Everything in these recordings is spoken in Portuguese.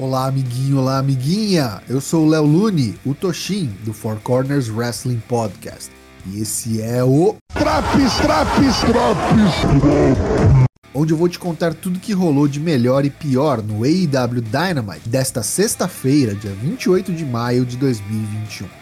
Olá, amiguinho, olá, amiguinha. Eu sou o Léo Lune, o Toshin do Four Corners Wrestling Podcast. E esse é o Traps, traps, traps. onde eu vou te contar tudo que rolou de melhor e pior no AEW Dynamite desta sexta-feira, dia 28 de maio de 2021.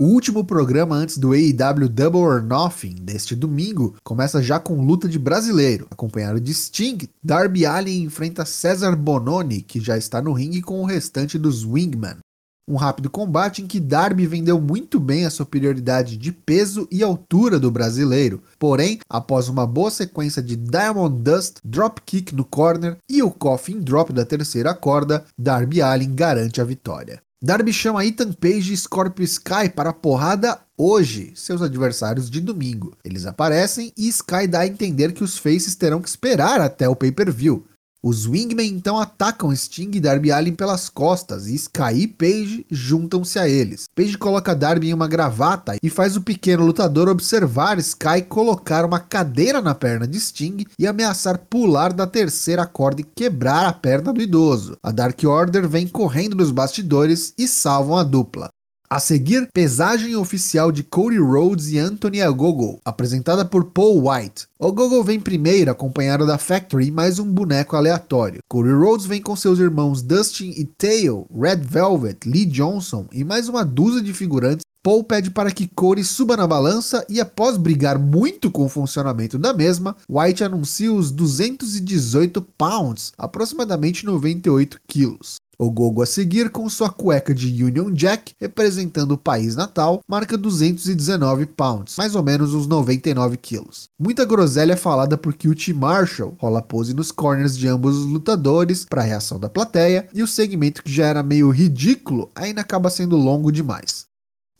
O último programa antes do AEW Double or Nothing deste domingo começa já com luta de brasileiro, acompanhado de Sting. Darby Allin enfrenta César Bononi, que já está no ringue com o restante dos Wingman. Um rápido combate em que Darby vendeu muito bem a superioridade de peso e altura do brasileiro. Porém, após uma boa sequência de Diamond Dust, Dropkick no corner e o Coffin Drop da terceira corda, Darby Allin garante a vitória. Darby chama Ethan Page e Scorpio Sky para a porrada hoje, seus adversários de domingo. Eles aparecem e Sky dá a entender que os faces terão que esperar até o pay-per-view. Os Wingmen então atacam Sting e Darby Allin pelas costas e Sky e Page juntam-se a eles. Page coloca Darby em uma gravata e faz o pequeno lutador observar Sky colocar uma cadeira na perna de Sting e ameaçar pular da terceira corda e quebrar a perna do idoso. A Dark Order vem correndo nos bastidores e salvam a dupla. A seguir, pesagem oficial de Cody Rhodes e Anthony Ogogo, apresentada por Paul White. Ogogo vem primeiro, acompanhado da Factory e mais um boneco aleatório. Cody Rhodes vem com seus irmãos Dustin e Tail, Red Velvet, Lee Johnson e mais uma dúzia de figurantes Paul pede para que Cody suba na balança e, após brigar muito com o funcionamento da mesma, White anuncia os 218 pounds, aproximadamente 98 quilos. O Gogo a seguir com sua cueca de Union Jack, representando o país natal, marca 219 pounds, mais ou menos uns 99 quilos. Muita groselha é falada por QT Marshall, rola pose nos corners de ambos os lutadores para a reação da plateia, e o segmento que já era meio ridículo ainda acaba sendo longo demais.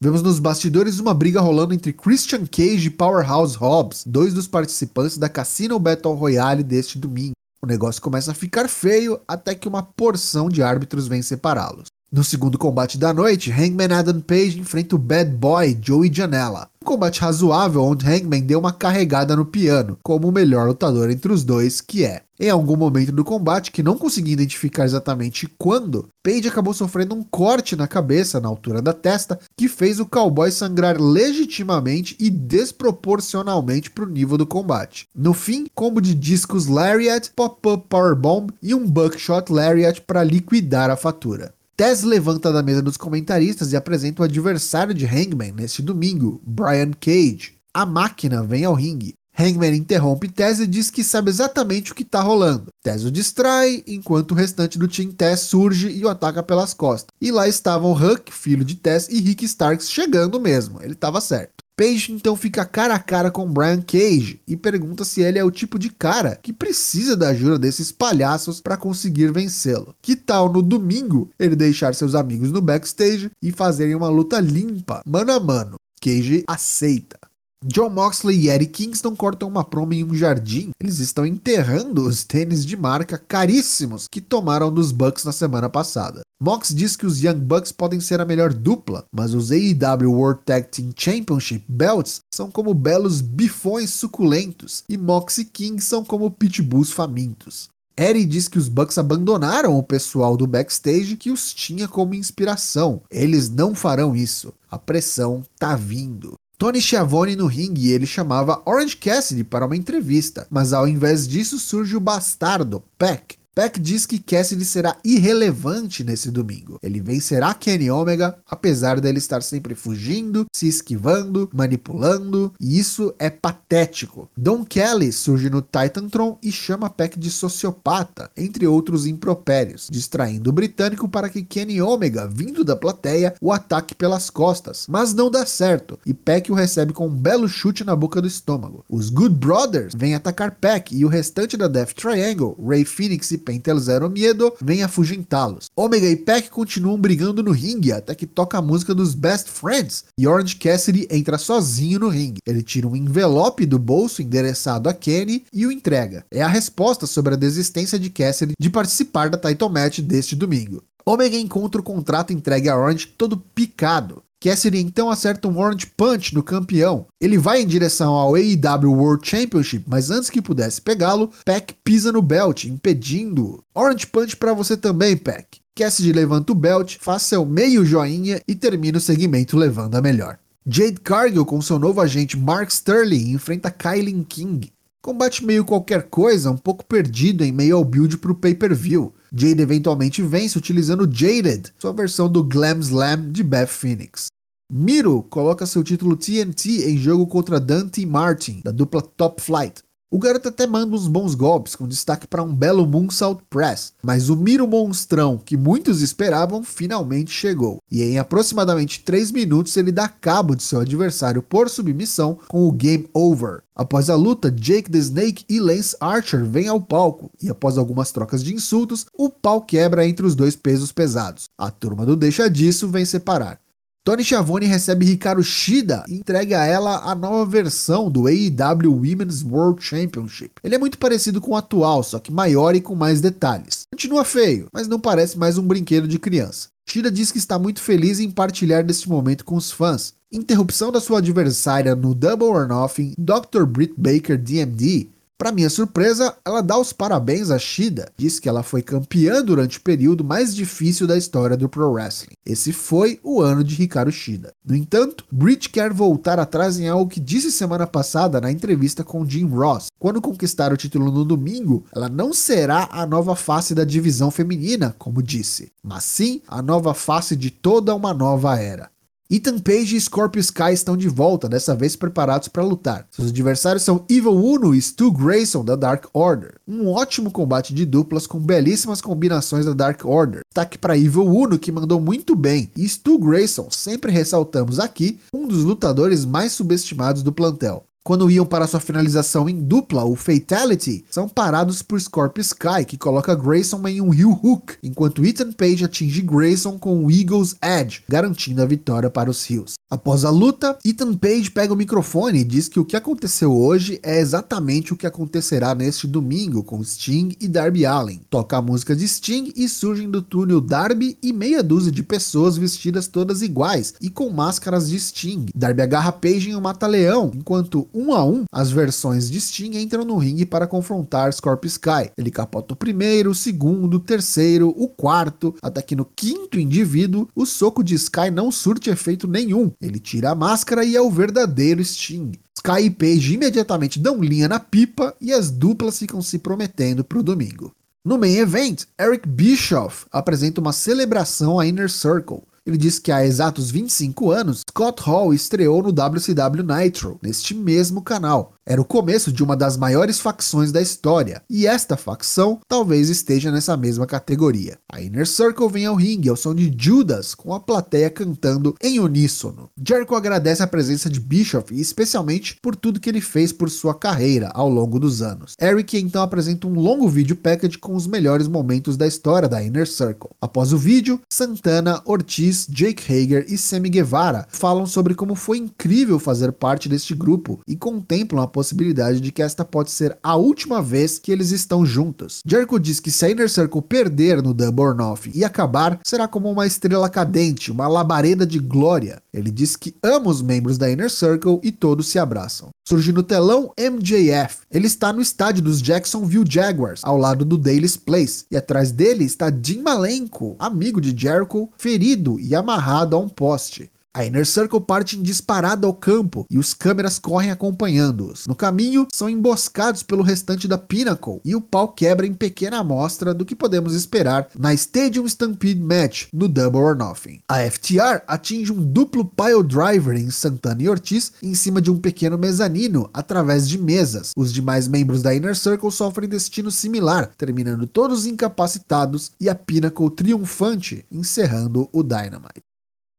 Vemos nos bastidores uma briga rolando entre Christian Cage e Powerhouse Hobbs, dois dos participantes da Casino Battle Royale deste domingo. O negócio começa a ficar feio até que uma porção de árbitros vem separá-los. No segundo combate da noite, Hangman Adam Page enfrenta o Bad Boy Joey Janela. Um combate razoável onde Hangman deu uma carregada no piano, como o melhor lutador entre os dois, que é. Em algum momento do combate, que não consegui identificar exatamente quando, Page acabou sofrendo um corte na cabeça, na altura da testa, que fez o cowboy sangrar legitimamente e desproporcionalmente para o nível do combate. No fim, combo de discos Lariat, Pop-Up Powerbomb e um Buckshot Lariat para liquidar a fatura. Tess levanta da mesa dos comentaristas e apresenta o adversário de Hangman neste domingo, Brian Cage. A máquina vem ao ringue. Hangman interrompe Tess e diz que sabe exatamente o que está rolando. Tess o distrai, enquanto o restante do Team Tess surge e o ataca pelas costas. E lá estavam Huck, filho de Tess, e Rick Starks chegando mesmo. Ele estava certo. Page então fica cara a cara com Brian Cage e pergunta se ele é o tipo de cara que precisa da ajuda desses palhaços para conseguir vencê-lo. Que tal no domingo ele deixar seus amigos no backstage e fazerem uma luta limpa, mano a mano? Cage aceita. John Moxley e Eddie Kingston cortam uma promo em um jardim. Eles estão enterrando os tênis de marca caríssimos que tomaram dos Bucks na semana passada. Mox diz que os Young Bucks podem ser a melhor dupla, mas os AEW World Tag Team Championship Belts são como belos bifões suculentos e Mox e King são como pitbulls famintos. Eddie diz que os Bucks abandonaram o pessoal do backstage que os tinha como inspiração. Eles não farão isso. A pressão tá vindo. Tony Schiavone no ringue e ele chamava Orange Cassidy para uma entrevista, mas ao invés disso surge o bastardo, Peck. Peck diz que Cassidy será irrelevante nesse domingo. Ele vencerá Kenny Omega, apesar dele estar sempre fugindo, se esquivando, manipulando, e isso é patético. Don Kelly surge no Titantron e chama Peck de sociopata, entre outros impropérios, distraindo o britânico para que Kenny Omega, vindo da plateia, o ataque pelas costas, mas não dá certo, e Peck o recebe com um belo chute na boca do estômago. Os Good Brothers vêm atacar Peck e o restante da Death Triangle, Ray Phoenix e Pentel Zero Miedo vem afugentá-los. Omega e Peck continuam brigando no ringue até que toca a música dos Best Friends e Orange Cassidy entra sozinho no ringue. Ele tira um envelope do bolso endereçado a Kenny e o entrega. É a resposta sobre a desistência de Cassidy de participar da title match deste domingo. Omega encontra o contrato entregue a Orange todo picado. Cassidy então acerta um Orange Punch no campeão. Ele vai em direção ao AEW World Championship, mas antes que pudesse pegá-lo, Pac pisa no belt, impedindo. Orange Punch para você também, Pac. Cassidy levanta o belt, faz seu meio joinha e termina o segmento levando a melhor. Jade Cargill com seu novo agente Mark Sterling enfrenta Kylie King. Combate meio qualquer coisa, um pouco perdido em meio ao build para o pay-per-view. Jade eventualmente vence utilizando Jaded, sua versão do Glam Slam de Beth Phoenix. Miro coloca seu título TNT em jogo contra Dante Martin, da dupla Top Flight. O garoto até manda uns bons golpes, com destaque para um belo Moonsault Press, mas o Miro monstrão que muitos esperavam finalmente chegou, e em aproximadamente 3 minutos ele dá cabo de seu adversário por submissão com o Game Over. Após a luta, Jake the Snake e Lance Archer vêm ao palco, e após algumas trocas de insultos, o pau quebra entre os dois pesos pesados. A turma do Deixa Disso vem separar. Tony Schiavone recebe Hikaru Shida e entrega a ela a nova versão do AEW Women's World Championship. Ele é muito parecido com o atual, só que maior e com mais detalhes. Continua feio, mas não parece mais um brinquedo de criança. Shida diz que está muito feliz em partilhar deste momento com os fãs. Interrupção da sua adversária no Double or Nothing, Dr. Britt Baker DMD para minha surpresa, ela dá os parabéns a Shida, diz que ela foi campeã durante o período mais difícil da história do pro wrestling. Esse foi o ano de Hikaru Shida. No entanto, Britt quer voltar atrás em algo que disse semana passada na entrevista com Jim Ross. Quando conquistar o título no domingo, ela não será a nova face da divisão feminina, como disse, mas sim a nova face de toda uma nova era. Ethan Page e Scorpio Sky estão de volta, dessa vez preparados para lutar. Seus adversários são Evil Uno e Stu Grayson da Dark Order. Um ótimo combate de duplas com belíssimas combinações da Dark Order. Destaque para Evil Uno que mandou muito bem e Stu Grayson, sempre ressaltamos aqui, um dos lutadores mais subestimados do plantel quando iam para sua finalização em dupla, o Fatality, são parados por Scorpio Sky, que coloca Grayson em um heel hook, enquanto Ethan Page atinge Grayson com o Eagle's Edge, garantindo a vitória para os Heels. Após a luta, Ethan Page pega o microfone e diz que o que aconteceu hoje é exatamente o que acontecerá neste domingo com Sting e Darby Allen. Toca a música de Sting e surgem do túnel Darby e meia dúzia de pessoas vestidas todas iguais e com máscaras de Sting. Darby agarra Page em um mata-leão, enquanto um a um, as versões de Sting entram no ringue para confrontar Scorpio Sky. Ele capota o primeiro, o segundo, o terceiro, o quarto, até que no quinto indivíduo, o soco de Sky não surte efeito nenhum. Ele tira a máscara e é o verdadeiro Sting. Sky e Page imediatamente dão linha na pipa e as duplas ficam se prometendo para o domingo. No main event, Eric Bischoff apresenta uma celebração à Inner Circle. Ele diz que há exatos 25 anos, Scott Hall estreou no WCW Nitro, neste mesmo canal. Era o começo de uma das maiores facções da história, e esta facção talvez esteja nessa mesma categoria. A Inner Circle vem ao ringue ao som de Judas, com a plateia cantando em uníssono. Jericho agradece a presença de Bischoff, especialmente por tudo que ele fez por sua carreira ao longo dos anos. Eric então apresenta um longo vídeo package com os melhores momentos da história da Inner Circle. Após o vídeo, Santana, Ortiz, Jake Hager e Sammy Guevara falam sobre como foi incrível fazer parte deste grupo e contemplam a possibilidade de que esta pode ser a última vez que eles estão juntos. Jericho diz que se a Inner Circle perder no Nothing e acabar, será como uma estrela cadente, uma labareda de glória. Ele diz que ama os membros da Inner Circle e todos se abraçam. Surge no telão MJF. Ele está no estádio dos Jacksonville Jaguars, ao lado do Daily's Place, e atrás dele está Jim Malenko, amigo de Jericho, ferido e amarrado a um poste. A Inner Circle parte disparada ao campo e os câmeras correm acompanhando-os. No caminho, são emboscados pelo restante da Pinnacle e o pau quebra em pequena amostra do que podemos esperar na Stadium Stampede Match no Double or Nothing. A FTR atinge um duplo pile driver em Santana e Ortiz em cima de um pequeno mezanino através de mesas. Os demais membros da Inner Circle sofrem destino similar, terminando todos incapacitados e a Pinnacle triunfante, encerrando o Dynamite.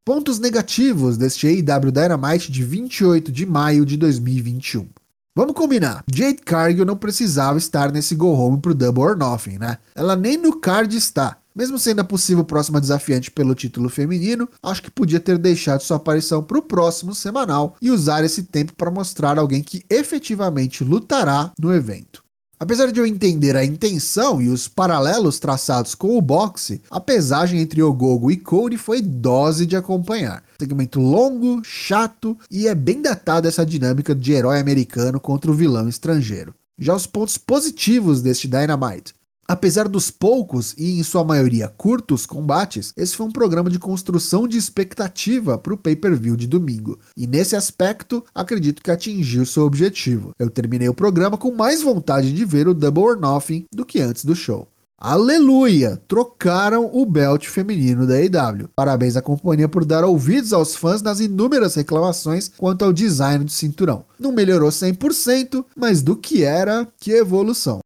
Pontos negativos deste AEW Dynamite de 28 de maio de 2021. Vamos combinar, Jade Cargill não precisava estar nesse go home pro Double or Nothing, né? Ela nem no card está. Mesmo sendo a possível próxima desafiante pelo título feminino, acho que podia ter deixado sua aparição para o próximo semanal e usar esse tempo para mostrar alguém que efetivamente lutará no evento. Apesar de eu entender a intenção e os paralelos traçados com o boxe, a pesagem entre Ogogo e Cody foi dose de acompanhar. Segmento longo, chato e é bem datado essa dinâmica de herói americano contra o vilão estrangeiro. Já os pontos positivos deste Dynamite. Apesar dos poucos e em sua maioria curtos combates, esse foi um programa de construção de expectativa para o pay-per-view de domingo. E nesse aspecto, acredito que atingiu seu objetivo. Eu terminei o programa com mais vontade de ver o Double or Nothing do que antes do show. Aleluia! Trocaram o belt feminino da AEW. Parabéns à companhia por dar ouvidos aos fãs nas inúmeras reclamações quanto ao design do cinturão. Não melhorou 100%, mas do que era, que evolução.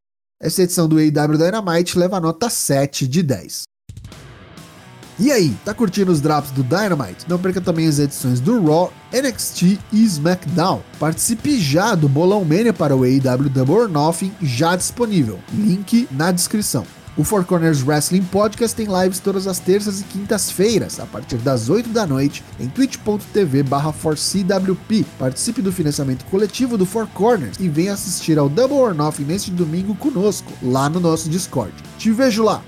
Essa edição do AEW Dynamite leva nota 7 de 10. E aí, tá curtindo os drops do Dynamite? Não perca também as edições do Raw, NXT e SmackDown. Participe já do Bolão Mania para o AEW Double or Nothing já disponível. Link na descrição. O Four Corners Wrestling Podcast tem lives todas as terças e quintas-feiras, a partir das 8 da noite, em twitch.tv barra Participe do financiamento coletivo do Four Corners e venha assistir ao Double or Nothing neste domingo conosco, lá no nosso Discord. Te vejo lá!